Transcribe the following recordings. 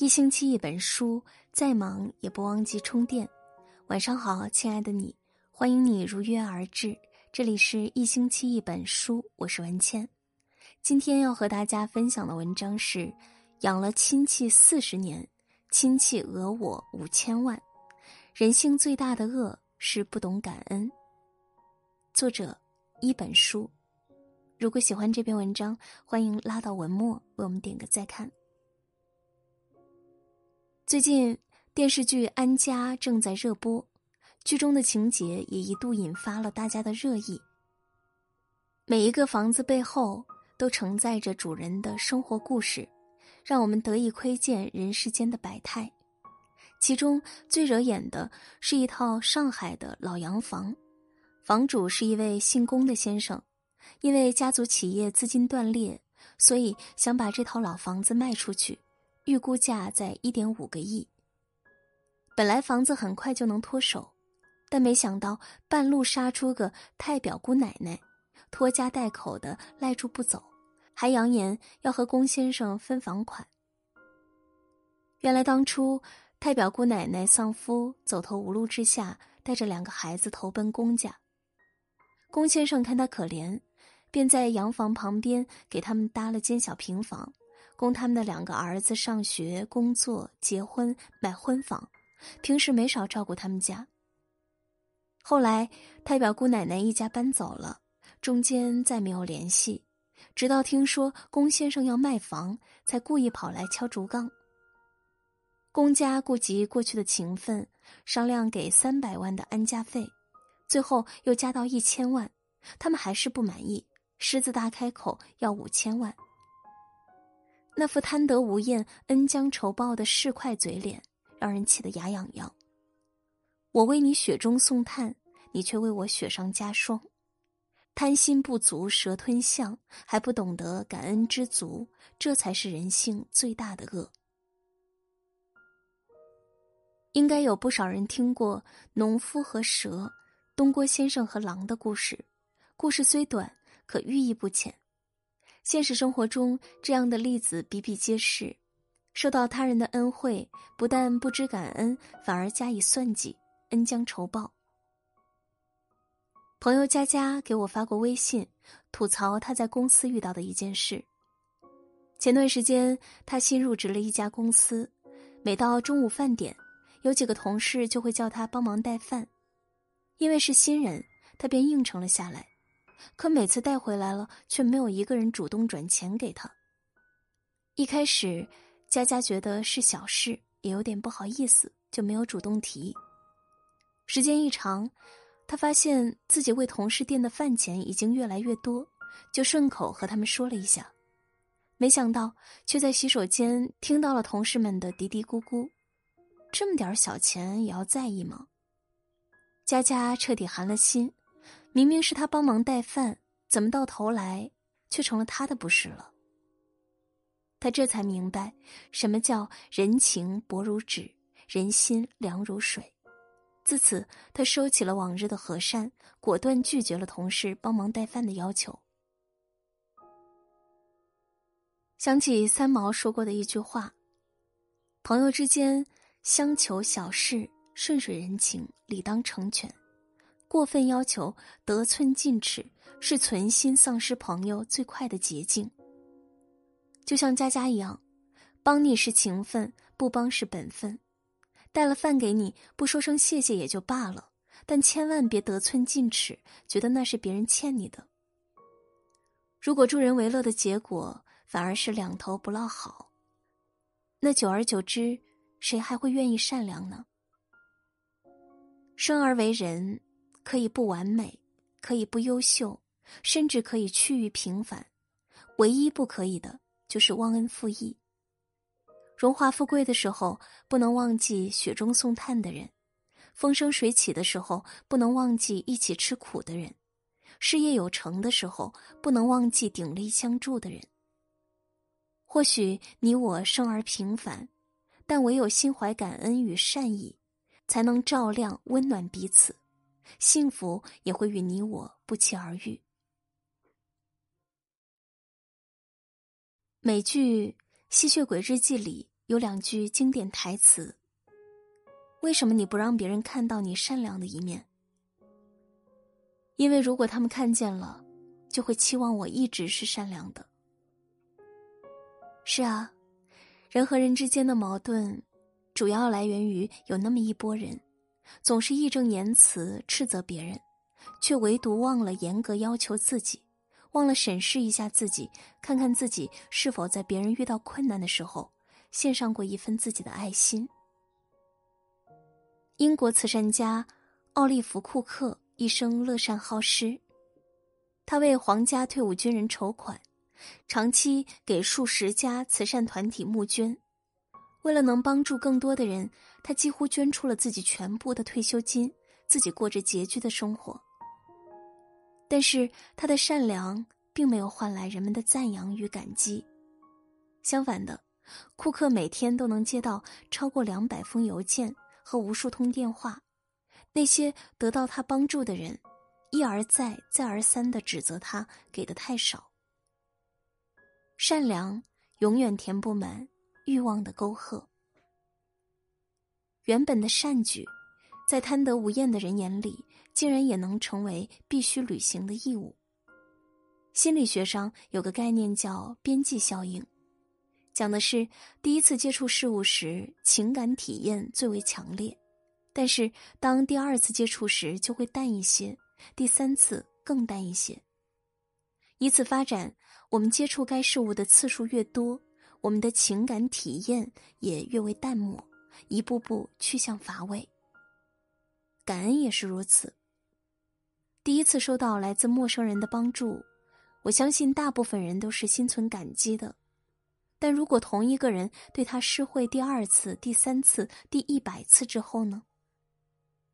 一星期一本书，再忙也不忘记充电。晚上好，亲爱的你，欢迎你如约而至。这里是一星期一本书，我是文倩。今天要和大家分享的文章是：养了亲戚四十年，亲戚讹我五千万。人性最大的恶是不懂感恩。作者一本书。如果喜欢这篇文章，欢迎拉到文末为我们点个再看。最近电视剧《安家》正在热播，剧中的情节也一度引发了大家的热议。每一个房子背后都承载着主人的生活故事，让我们得以窥见人世间的百态。其中最惹眼的是一套上海的老洋房，房主是一位姓龚的先生，因为家族企业资金断裂，所以想把这套老房子卖出去。预估价在一点五个亿。本来房子很快就能脱手，但没想到半路杀出个太表姑奶奶，拖家带口的赖住不走，还扬言要和龚先生分房款。原来当初太表姑奶奶丧夫，走投无路之下，带着两个孩子投奔龚家。龚先生看他可怜，便在洋房旁边给他们搭了间小平房。供他们的两个儿子上学、工作、结婚、买婚房，平时没少照顾他们家。后来太表姑奶奶一家搬走了，中间再没有联系，直到听说龚先生要卖房，才故意跑来敲竹杠。龚家顾及过去的情分，商量给三百万的安家费，最后又加到一千万，他们还是不满意，狮子大开口要五千万。那副贪得无厌、恩将仇报的市侩嘴脸，让人气得牙痒痒。我为你雪中送炭，你却为我雪上加霜。贪心不足蛇吞象，还不懂得感恩知足，这才是人性最大的恶。应该有不少人听过农夫和蛇、东郭先生和狼的故事，故事虽短，可寓意不浅。现实生活中，这样的例子比比皆是。受到他人的恩惠，不但不知感恩，反而加以算计，恩将仇报。朋友佳佳给我发过微信，吐槽他在公司遇到的一件事。前段时间，他新入职了一家公司，每到中午饭点，有几个同事就会叫他帮忙带饭，因为是新人，他便应承了下来。可每次带回来了，却没有一个人主动转钱给他。一开始，佳佳觉得是小事，也有点不好意思，就没有主动提。时间一长，他发现自己为同事垫的饭钱已经越来越多，就顺口和他们说了一下。没想到，却在洗手间听到了同事们的嘀嘀咕咕：“这么点小钱也要在意吗？”佳佳彻底寒了心。明明是他帮忙带饭，怎么到头来却成了他的不是了？他这才明白，什么叫人情薄如纸，人心凉如水。自此，他收起了往日的和善，果断拒绝了同事帮忙带饭的要求。想起三毛说过的一句话：“朋友之间相求小事，顺水人情，理当成全。”过分要求得寸进尺，是存心丧失朋友最快的捷径。就像佳佳一样，帮你是情分，不帮是本分。带了饭给你，不说声谢谢也就罢了，但千万别得寸进尺，觉得那是别人欠你的。如果助人为乐的结果反而是两头不落好，那久而久之，谁还会愿意善良呢？生而为人。可以不完美，可以不优秀，甚至可以趋于平凡，唯一不可以的就是忘恩负义。荣华富贵的时候，不能忘记雪中送炭的人；风生水起的时候，不能忘记一起吃苦的人；事业有成的时候，不能忘记鼎力相助的人。或许你我生而平凡，但唯有心怀感恩与善意，才能照亮温暖彼此。幸福也会与你我不期而遇。美剧《吸血鬼日记》里有两句经典台词：“为什么你不让别人看到你善良的一面？”因为如果他们看见了，就会期望我一直是善良的。是啊，人和人之间的矛盾，主要来源于有那么一拨人，总是义正言辞斥责别人，却唯独忘了严格要求自己。忘了审视一下自己，看看自己是否在别人遇到困难的时候献上过一份自己的爱心。英国慈善家奥利弗·库克一生乐善好施，他为皇家退伍军人筹款，长期给数十家慈善团体募捐。为了能帮助更多的人，他几乎捐出了自己全部的退休金，自己过着拮据的生活。但是他的善良并没有换来人们的赞扬与感激，相反的，库克每天都能接到超过两百封邮件和无数通电话，那些得到他帮助的人，一而再、再而三的指责他给的太少。善良永远填不满欲望的沟壑，原本的善举。在贪得无厌的人眼里，竟然也能成为必须履行的义务。心理学上有个概念叫边际效应，讲的是第一次接触事物时情感体验最为强烈，但是当第二次接触时就会淡一些，第三次更淡一些。以此发展，我们接触该事物的次数越多，我们的情感体验也越为淡漠，一步步趋向乏味。感恩也是如此。第一次收到来自陌生人的帮助，我相信大部分人都是心存感激的。但如果同一个人对他施惠第二次、第三次、第一百次之后呢？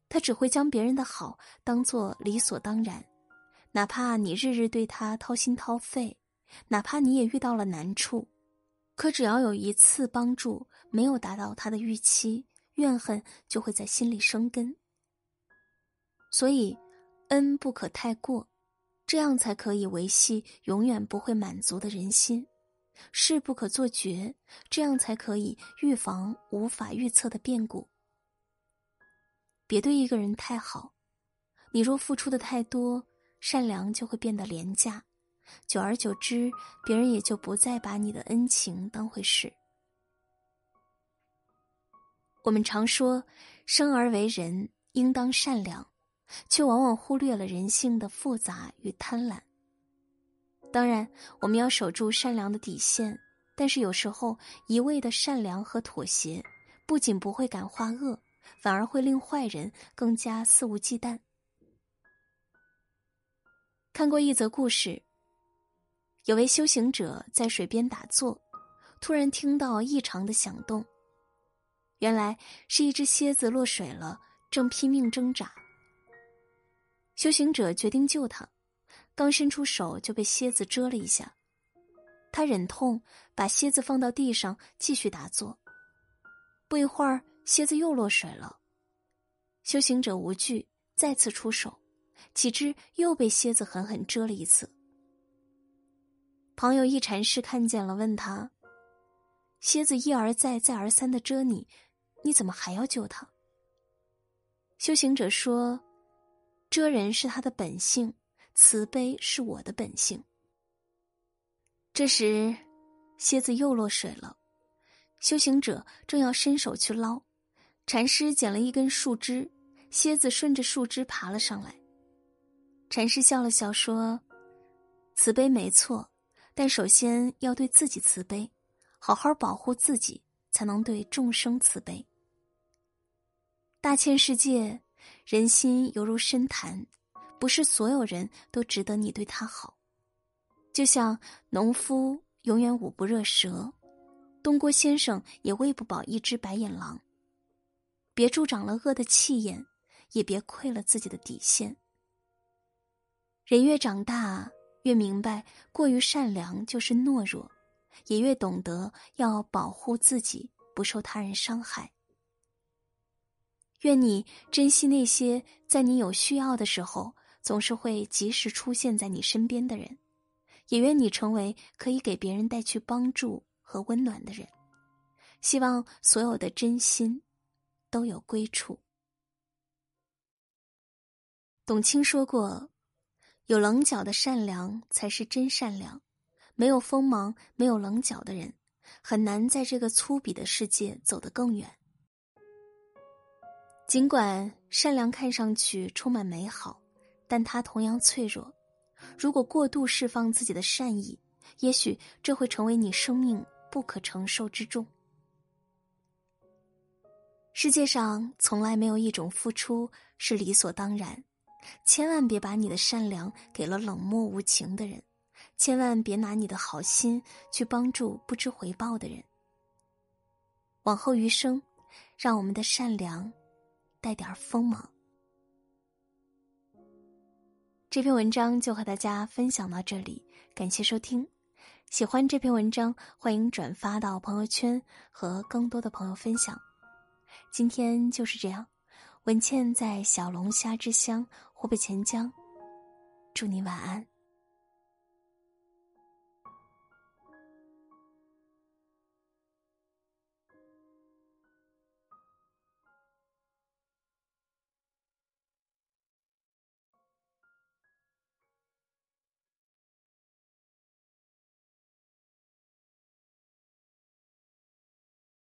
他只会将别人的好当做理所当然，哪怕你日日对他掏心掏肺，哪怕你也遇到了难处，可只要有一次帮助没有达到他的预期，怨恨就会在心里生根。所以，恩不可太过，这样才可以维系永远不会满足的人心；事不可做绝，这样才可以预防无法预测的变故。别对一个人太好，你若付出的太多，善良就会变得廉价，久而久之，别人也就不再把你的恩情当回事。我们常说，生而为人，应当善良。却往往忽略了人性的复杂与贪婪。当然，我们要守住善良的底线，但是有时候一味的善良和妥协，不仅不会感化恶，反而会令坏人更加肆无忌惮。看过一则故事，有位修行者在水边打坐，突然听到异常的响动，原来是一只蝎子落水了，正拼命挣扎。修行者决定救他，刚伸出手就被蝎子蛰了一下。他忍痛把蝎子放到地上，继续打坐。不一会儿，蝎子又落水了。修行者无惧，再次出手，岂知又被蝎子狠狠蛰了一次。朋友一禅师看见了，问他：“蝎子一而再、再而三的蛰你，你怎么还要救他？”修行者说。蛰人是他的本性，慈悲是我的本性。这时，蝎子又落水了，修行者正要伸手去捞，禅师捡了一根树枝，蝎子顺着树枝爬了上来。禅师笑了笑说：“慈悲没错，但首先要对自己慈悲，好好保护自己，才能对众生慈悲。大千世界。”人心犹如深潭，不是所有人都值得你对他好。就像农夫永远捂不热蛇，东郭先生也喂不饱一只白眼狼。别助长了恶的气焰，也别亏了自己的底线。人越长大，越明白过于善良就是懦弱，也越懂得要保护自己不受他人伤害。愿你珍惜那些在你有需要的时候总是会及时出现在你身边的人，也愿你成为可以给别人带去帮助和温暖的人。希望所有的真心都有归处。董卿说过：“有棱角的善良才是真善良，没有锋芒、没有棱角的人，很难在这个粗鄙的世界走得更远。”尽管善良看上去充满美好，但它同样脆弱。如果过度释放自己的善意，也许这会成为你生命不可承受之重。世界上从来没有一种付出是理所当然，千万别把你的善良给了冷漠无情的人，千万别拿你的好心去帮助不知回报的人。往后余生，让我们的善良带点锋芒。这篇文章就和大家分享到这里，感谢收听。喜欢这篇文章，欢迎转发到朋友圈和更多的朋友分享。今天就是这样，文倩在小龙虾之乡湖北潜江，祝你晚安。